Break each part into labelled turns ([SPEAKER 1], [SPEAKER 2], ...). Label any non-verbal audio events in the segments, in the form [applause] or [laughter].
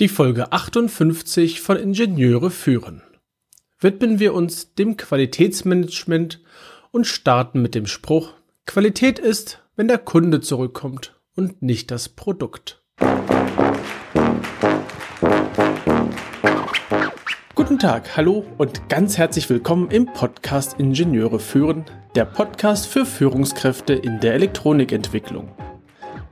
[SPEAKER 1] Die Folge 58 von Ingenieure führen. Widmen wir uns dem Qualitätsmanagement und starten mit dem Spruch, Qualität ist, wenn der Kunde zurückkommt und nicht das Produkt. Guten Tag, hallo und ganz herzlich willkommen im Podcast Ingenieure führen, der Podcast für Führungskräfte in der Elektronikentwicklung.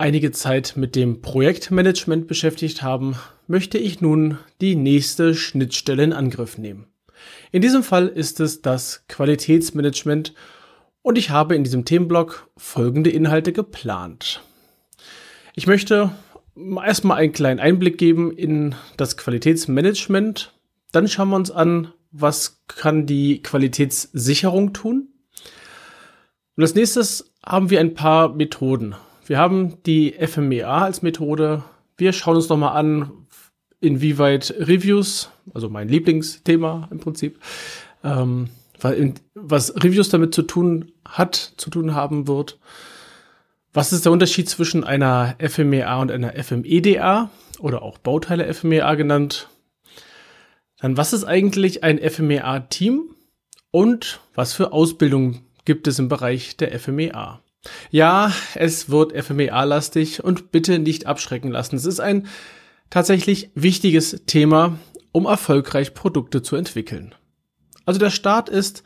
[SPEAKER 1] einige Zeit mit dem Projektmanagement beschäftigt haben, möchte ich nun die nächste Schnittstelle in Angriff nehmen. In diesem Fall ist es das Qualitätsmanagement und ich habe in diesem Themenblock folgende Inhalte geplant. Ich möchte erstmal einen kleinen Einblick geben in das Qualitätsmanagement. Dann schauen wir uns an, was kann die Qualitätssicherung tun. Und als nächstes haben wir ein paar Methoden, wir haben die FMEA als Methode. Wir schauen uns nochmal an, inwieweit Reviews, also mein Lieblingsthema im Prinzip, ähm, was Reviews damit zu tun hat, zu tun haben wird. Was ist der Unterschied zwischen einer FMEA und einer FMEDA oder auch Bauteile FMEA genannt? Dann, was ist eigentlich ein FMEA-Team und was für Ausbildung gibt es im Bereich der FMEA? Ja, es wird FMEA-lastig und bitte nicht abschrecken lassen. Es ist ein tatsächlich wichtiges Thema, um erfolgreich Produkte zu entwickeln. Also der Start ist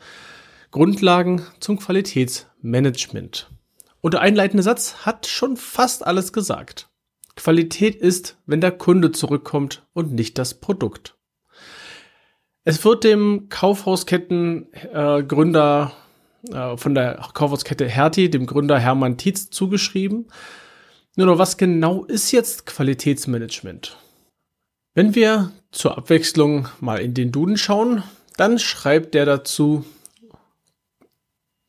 [SPEAKER 1] Grundlagen zum Qualitätsmanagement. Und der einleitende Satz hat schon fast alles gesagt. Qualität ist, wenn der Kunde zurückkommt und nicht das Produkt. Es wird dem Kaufhauskettengründer äh, äh, von der Kaufhauskette Hertie, dem Gründer Hermann Tietz, zugeschrieben. Nur noch, was genau ist jetzt Qualitätsmanagement? Wenn wir zur Abwechslung mal in den Duden schauen, dann schreibt der dazu,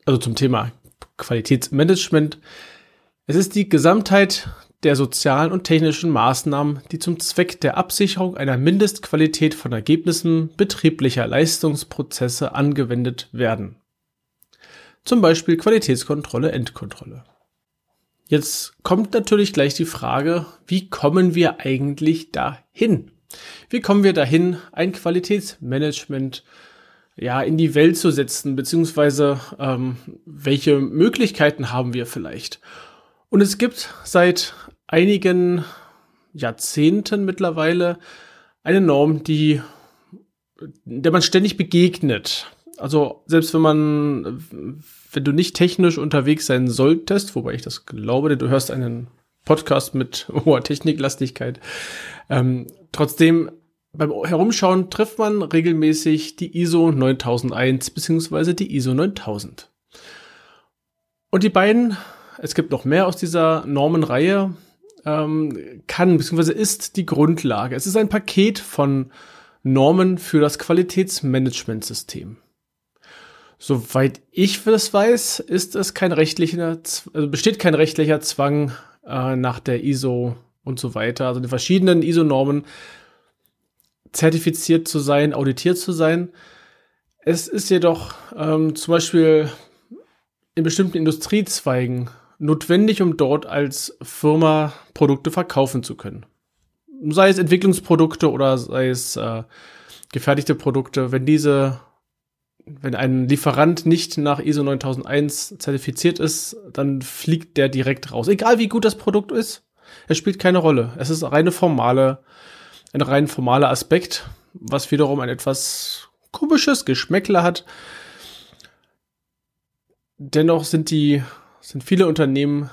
[SPEAKER 1] also zum Thema Qualitätsmanagement, es ist die Gesamtheit der sozialen und technischen Maßnahmen, die zum Zweck der Absicherung einer Mindestqualität von Ergebnissen betrieblicher Leistungsprozesse angewendet werden. Zum Beispiel Qualitätskontrolle, Endkontrolle. Jetzt kommt natürlich gleich die Frage, wie kommen wir eigentlich dahin? Wie kommen wir dahin, ein Qualitätsmanagement ja, in die Welt zu setzen, beziehungsweise ähm, welche Möglichkeiten haben wir vielleicht? Und es gibt seit einigen Jahrzehnten mittlerweile eine Norm, die der man ständig begegnet. Also selbst wenn man wenn du nicht technisch unterwegs sein solltest, wobei ich das glaube, denn du hörst einen Podcast mit [laughs] hoher Techniklastigkeit, ähm, trotzdem beim Herumschauen trifft man regelmäßig die ISO 9001 beziehungsweise die ISO 9000. Und die beiden, es gibt noch mehr aus dieser Normenreihe, ähm, kann beziehungsweise ist die Grundlage. Es ist ein Paket von Normen für das Qualitätsmanagementsystem. Soweit ich das weiß, ist es kein rechtlicher, also besteht kein rechtlicher Zwang äh, nach der ISO und so weiter, also die verschiedenen ISO-Normen zertifiziert zu sein, auditiert zu sein. Es ist jedoch ähm, zum Beispiel in bestimmten Industriezweigen notwendig, um dort als Firma Produkte verkaufen zu können. Sei es Entwicklungsprodukte oder sei es äh, gefertigte Produkte, wenn diese wenn ein Lieferant nicht nach ISO 9001 zertifiziert ist, dann fliegt der direkt raus. Egal wie gut das Produkt ist, es spielt keine Rolle. Es ist reine formale, ein rein formaler Aspekt, was wiederum ein etwas komisches Geschmäckler hat. Dennoch sind die, sind viele Unternehmen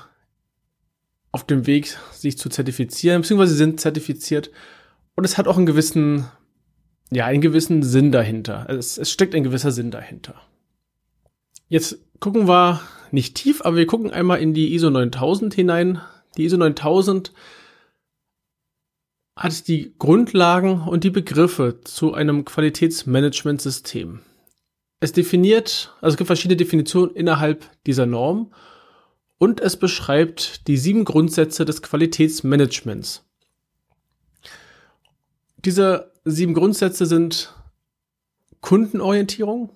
[SPEAKER 1] auf dem Weg, sich zu zertifizieren, beziehungsweise sind zertifiziert. Und es hat auch einen gewissen ja, einen gewissen Sinn dahinter. Es, es steckt ein gewisser Sinn dahinter. Jetzt gucken wir nicht tief, aber wir gucken einmal in die ISO 9000 hinein. Die ISO 9000 hat die Grundlagen und die Begriffe zu einem Qualitätsmanagementsystem. Es definiert, also es gibt verschiedene Definitionen innerhalb dieser Norm und es beschreibt die sieben Grundsätze des Qualitätsmanagements. Diese sieben Grundsätze sind Kundenorientierung,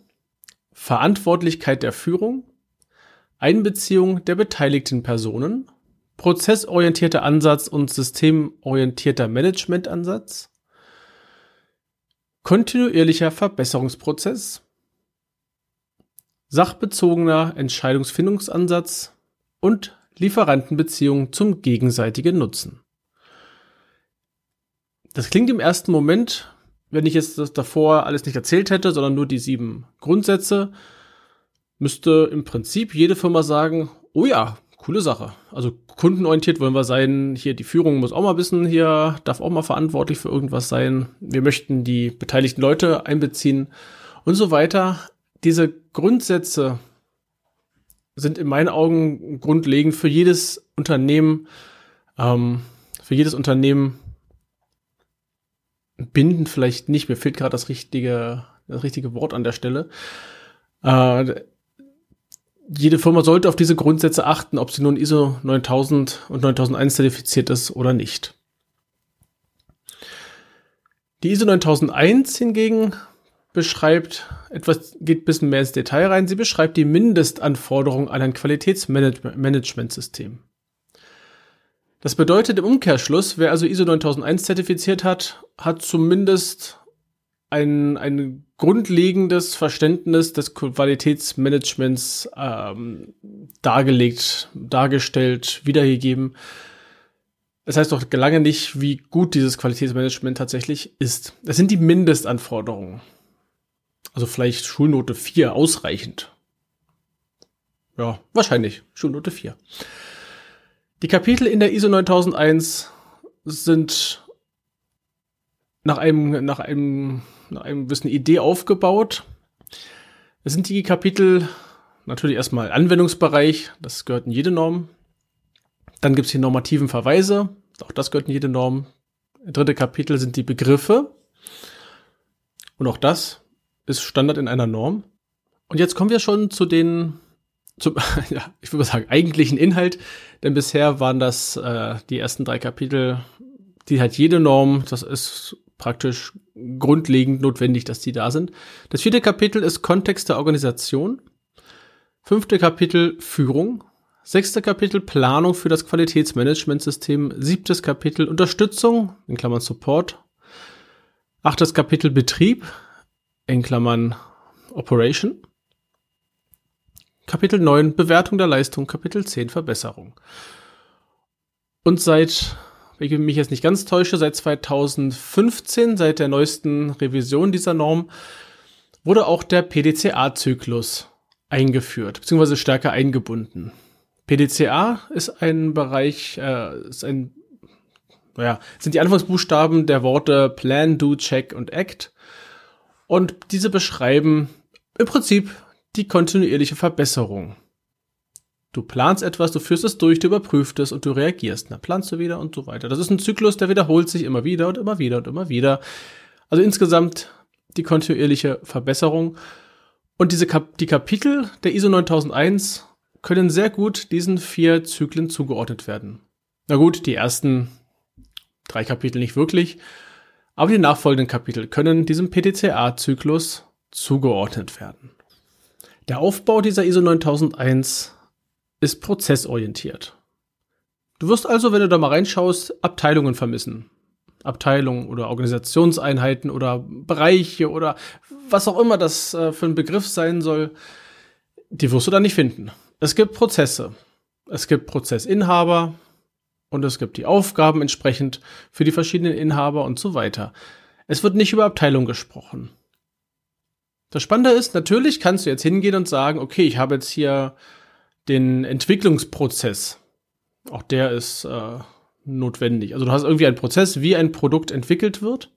[SPEAKER 1] Verantwortlichkeit der Führung, Einbeziehung der beteiligten Personen, prozessorientierter Ansatz und systemorientierter Managementansatz, kontinuierlicher Verbesserungsprozess, sachbezogener Entscheidungsfindungsansatz und Lieferantenbeziehungen zum gegenseitigen Nutzen. Das klingt im ersten Moment, wenn ich jetzt das davor alles nicht erzählt hätte, sondern nur die sieben Grundsätze, müsste im Prinzip jede Firma sagen, oh ja, coole Sache. Also kundenorientiert wollen wir sein. Hier die Führung muss auch mal wissen, hier darf auch mal verantwortlich für irgendwas sein. Wir möchten die beteiligten Leute einbeziehen und so weiter. Diese Grundsätze sind in meinen Augen grundlegend für jedes Unternehmen, ähm, für jedes Unternehmen binden vielleicht nicht. Mir fehlt gerade das richtige, das richtige Wort an der Stelle. Äh, jede Firma sollte auf diese Grundsätze achten, ob sie nun ISO 9000 und 9001 zertifiziert ist oder nicht. Die ISO 9001 hingegen beschreibt etwas, geht ein bisschen mehr ins Detail rein. Sie beschreibt die Mindestanforderungen an ein Qualitätsmanagementsystem. Das bedeutet im Umkehrschluss, wer also ISO 9001 zertifiziert hat, hat zumindest ein, ein grundlegendes Verständnis des Qualitätsmanagements ähm, dargelegt, dargestellt, wiedergegeben. Das heißt doch lange nicht, wie gut dieses Qualitätsmanagement tatsächlich ist. Das sind die Mindestanforderungen. Also vielleicht Schulnote 4 ausreichend. Ja, wahrscheinlich Schulnote 4. Die Kapitel in der ISO 9001 sind nach einem, nach einem nach einem gewissen Idee aufgebaut. Es sind die Kapitel natürlich erstmal Anwendungsbereich, das gehört in jede Norm. Dann gibt es die normativen Verweise, auch das gehört in jede Norm. Dritte Kapitel sind die Begriffe. Und auch das ist Standard in einer Norm. Und jetzt kommen wir schon zu den, zum, [laughs] ja, ich würde sagen, eigentlichen Inhalt, denn bisher waren das äh, die ersten drei Kapitel, die halt jede Norm, das ist praktisch grundlegend notwendig, dass die da sind. Das vierte Kapitel ist Kontext der Organisation. Fünfte Kapitel Führung. Sechste Kapitel Planung für das Qualitätsmanagementsystem. Siebtes Kapitel Unterstützung, in Klammern Support. Achtes Kapitel Betrieb, in Klammern Operation. Kapitel 9 Bewertung der Leistung, Kapitel 10 Verbesserung. Und seit wenn ich mich jetzt nicht ganz täusche, seit 2015, seit der neuesten Revision dieser Norm, wurde auch der PDCA-Zyklus eingeführt, beziehungsweise stärker eingebunden. PDCA ist ein Bereich, äh, ist ein, naja, sind die Anfangsbuchstaben der Worte Plan, Do, Check und Act. Und diese beschreiben im Prinzip die kontinuierliche Verbesserung. Du planst etwas, du führst es durch, du überprüfst es und du reagierst. Dann planst du wieder und so weiter. Das ist ein Zyklus, der wiederholt sich immer wieder und immer wieder und immer wieder. Also insgesamt die kontinuierliche Verbesserung. Und diese Kap die Kapitel der ISO 9001 können sehr gut diesen vier Zyklen zugeordnet werden. Na gut, die ersten drei Kapitel nicht wirklich, aber die nachfolgenden Kapitel können diesem PDCA-Zyklus zugeordnet werden. Der Aufbau dieser ISO 9001 ist prozessorientiert. Du wirst also, wenn du da mal reinschaust, Abteilungen vermissen. Abteilungen oder Organisationseinheiten oder Bereiche oder was auch immer das äh, für ein Begriff sein soll, die wirst du da nicht finden. Es gibt Prozesse. Es gibt Prozessinhaber und es gibt die Aufgaben entsprechend für die verschiedenen Inhaber und so weiter. Es wird nicht über Abteilung gesprochen. Das Spannende ist, natürlich kannst du jetzt hingehen und sagen, okay, ich habe jetzt hier den Entwicklungsprozess. Auch der ist äh, notwendig. Also du hast irgendwie einen Prozess, wie ein Produkt entwickelt wird.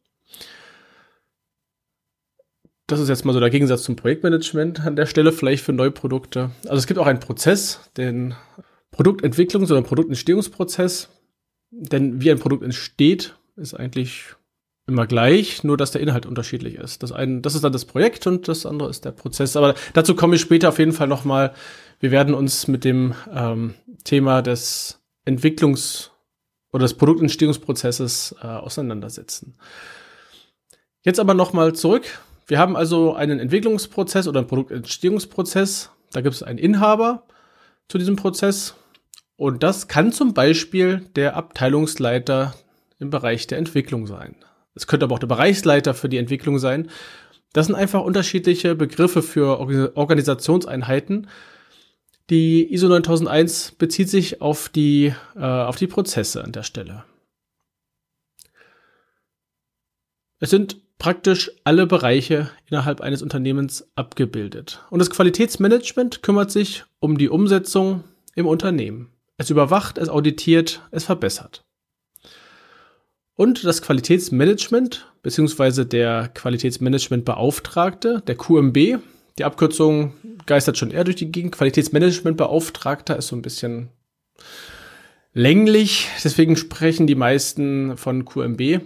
[SPEAKER 1] Das ist jetzt mal so der Gegensatz zum Projektmanagement an der Stelle, vielleicht für neue Produkte. Also es gibt auch einen Prozess, den Produktentwicklungs- oder Produktentstehungsprozess. Denn wie ein Produkt entsteht, ist eigentlich immer gleich, nur dass der Inhalt unterschiedlich ist. Das eine, das ist dann das Projekt und das andere ist der Prozess. Aber dazu komme ich später auf jeden Fall noch mal. Wir werden uns mit dem ähm, Thema des Entwicklungs- oder des Produktentstehungsprozesses äh, auseinandersetzen. Jetzt aber noch mal zurück. Wir haben also einen Entwicklungsprozess oder einen Produktentstehungsprozess. Da gibt es einen Inhaber zu diesem Prozess. Und das kann zum Beispiel der Abteilungsleiter im Bereich der Entwicklung sein. Es könnte aber auch der Bereichsleiter für die Entwicklung sein. Das sind einfach unterschiedliche Begriffe für Organisationseinheiten. Die ISO 9001 bezieht sich auf die, äh, auf die Prozesse an der Stelle. Es sind praktisch alle Bereiche innerhalb eines Unternehmens abgebildet. Und das Qualitätsmanagement kümmert sich um die Umsetzung im Unternehmen. Es überwacht, es auditiert, es verbessert. Und das Qualitätsmanagement beziehungsweise der Qualitätsmanagementbeauftragte, der QMB, die Abkürzung geistert schon eher durch die Gegend. Qualitätsmanagementbeauftragter ist so ein bisschen länglich, deswegen sprechen die meisten von QMB.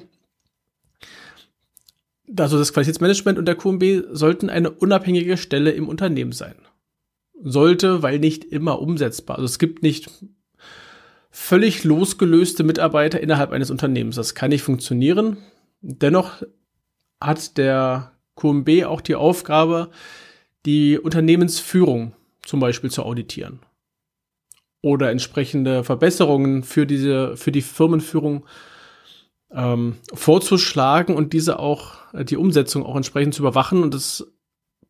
[SPEAKER 1] Also das Qualitätsmanagement und der QMB sollten eine unabhängige Stelle im Unternehmen sein. Sollte, weil nicht immer umsetzbar. Also es gibt nicht völlig losgelöste Mitarbeiter innerhalb eines Unternehmens. Das kann nicht funktionieren. Dennoch hat der QMB auch die Aufgabe, die Unternehmensführung zum Beispiel zu auditieren oder entsprechende Verbesserungen für diese für die Firmenführung ähm, vorzuschlagen und diese auch die Umsetzung auch entsprechend zu überwachen und das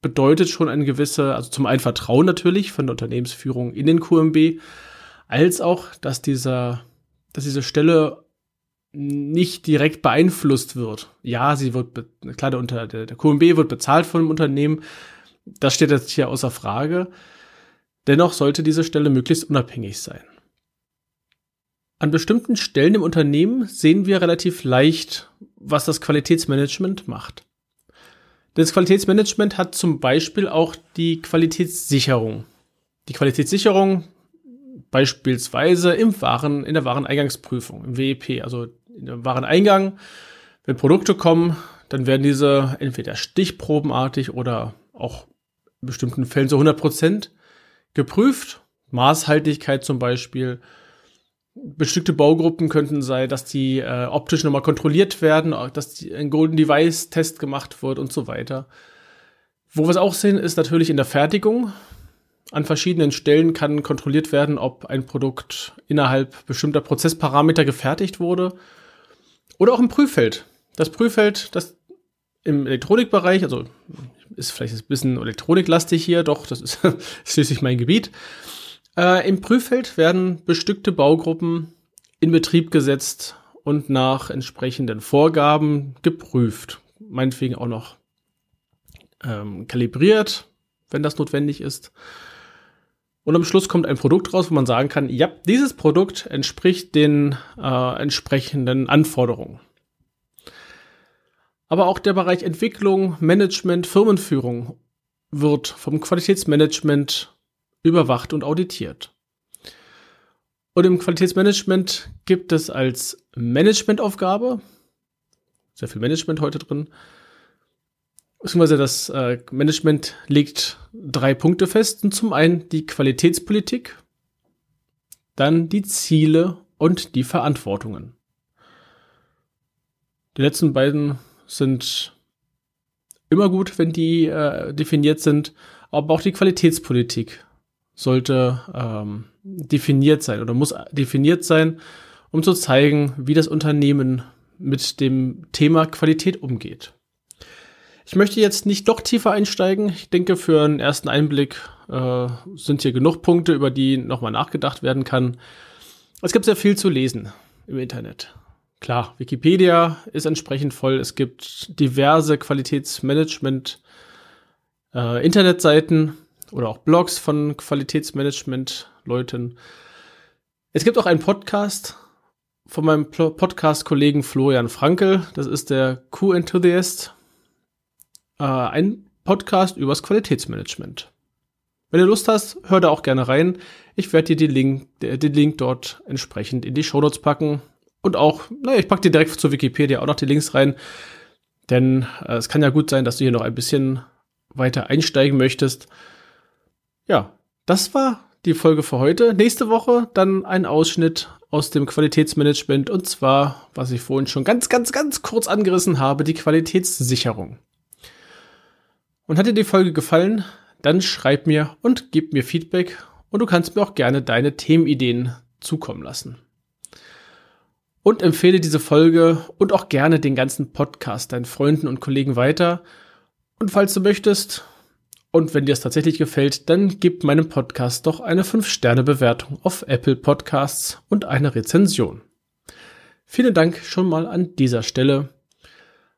[SPEAKER 1] bedeutet schon eine gewisse also zum einen Vertrauen natürlich von der Unternehmensführung in den QMB als auch, dass dieser, dass diese Stelle nicht direkt beeinflusst wird. Ja, sie wird, klar, der, unter, der, der QMB wird bezahlt von dem Unternehmen. Das steht jetzt hier außer Frage. Dennoch sollte diese Stelle möglichst unabhängig sein. An bestimmten Stellen im Unternehmen sehen wir relativ leicht, was das Qualitätsmanagement macht. Das Qualitätsmanagement hat zum Beispiel auch die Qualitätssicherung. Die Qualitätssicherung Beispielsweise im Waren, in der Wareneingangsprüfung, im WEP, also im Wareneingang. Wenn Produkte kommen, dann werden diese entweder stichprobenartig oder auch in bestimmten Fällen so 100 Prozent geprüft. Maßhaltigkeit zum Beispiel. Bestimmte Baugruppen könnten sein, dass die äh, optisch nochmal kontrolliert werden, dass die, ein Golden Device Test gemacht wird und so weiter. Wo wir es auch sehen, ist natürlich in der Fertigung. An verschiedenen Stellen kann kontrolliert werden, ob ein Produkt innerhalb bestimmter Prozessparameter gefertigt wurde. Oder auch im Prüffeld. Das Prüffeld, das im Elektronikbereich, also ist vielleicht ein bisschen elektroniklastig hier, doch, das ist [laughs] schließlich mein Gebiet. Äh, Im Prüffeld werden bestückte Baugruppen in Betrieb gesetzt und nach entsprechenden Vorgaben geprüft. Meinetwegen auch noch ähm, kalibriert, wenn das notwendig ist. Und am Schluss kommt ein Produkt raus, wo man sagen kann, ja, dieses Produkt entspricht den äh, entsprechenden Anforderungen. Aber auch der Bereich Entwicklung, Management, Firmenführung wird vom Qualitätsmanagement überwacht und auditiert. Und im Qualitätsmanagement gibt es als Managementaufgabe, sehr viel Management heute drin, beziehungsweise das äh, Management legt drei Punkte fest. Und zum einen die Qualitätspolitik, dann die Ziele und die Verantwortungen. Die letzten beiden sind immer gut, wenn die äh, definiert sind, aber auch die Qualitätspolitik sollte ähm, definiert sein oder muss definiert sein, um zu zeigen, wie das Unternehmen mit dem Thema Qualität umgeht. Ich möchte jetzt nicht doch tiefer einsteigen. Ich denke, für einen ersten Einblick äh, sind hier genug Punkte, über die nochmal nachgedacht werden kann. Es gibt sehr viel zu lesen im Internet. Klar, Wikipedia ist entsprechend voll. Es gibt diverse Qualitätsmanagement äh, Internetseiten oder auch Blogs von Qualitätsmanagement-Leuten. Es gibt auch einen Podcast von meinem Podcast-Kollegen Florian Frankel. Das ist der Q-Enthusiast äh, ein Podcast übers Qualitätsmanagement. Wenn du Lust hast, hör da auch gerne rein. Ich werde dir den Link, den Link dort entsprechend in die Shownotes packen Und auch, naja, ich packe dir direkt zur Wikipedia auch noch die Links rein. Denn äh, es kann ja gut sein, dass du hier noch ein bisschen weiter einsteigen möchtest. Ja, das war die Folge für heute. Nächste Woche dann ein Ausschnitt aus dem Qualitätsmanagement und zwar, was ich vorhin schon ganz, ganz, ganz kurz angerissen habe, die Qualitätssicherung. Und hat dir die Folge gefallen, dann schreib mir und gib mir Feedback und du kannst mir auch gerne deine Themenideen zukommen lassen. Und empfehle diese Folge und auch gerne den ganzen Podcast deinen Freunden und Kollegen weiter. Und falls du möchtest, und wenn dir es tatsächlich gefällt, dann gib meinem Podcast doch eine 5-Sterne-Bewertung auf Apple Podcasts und eine Rezension. Vielen Dank schon mal an dieser Stelle.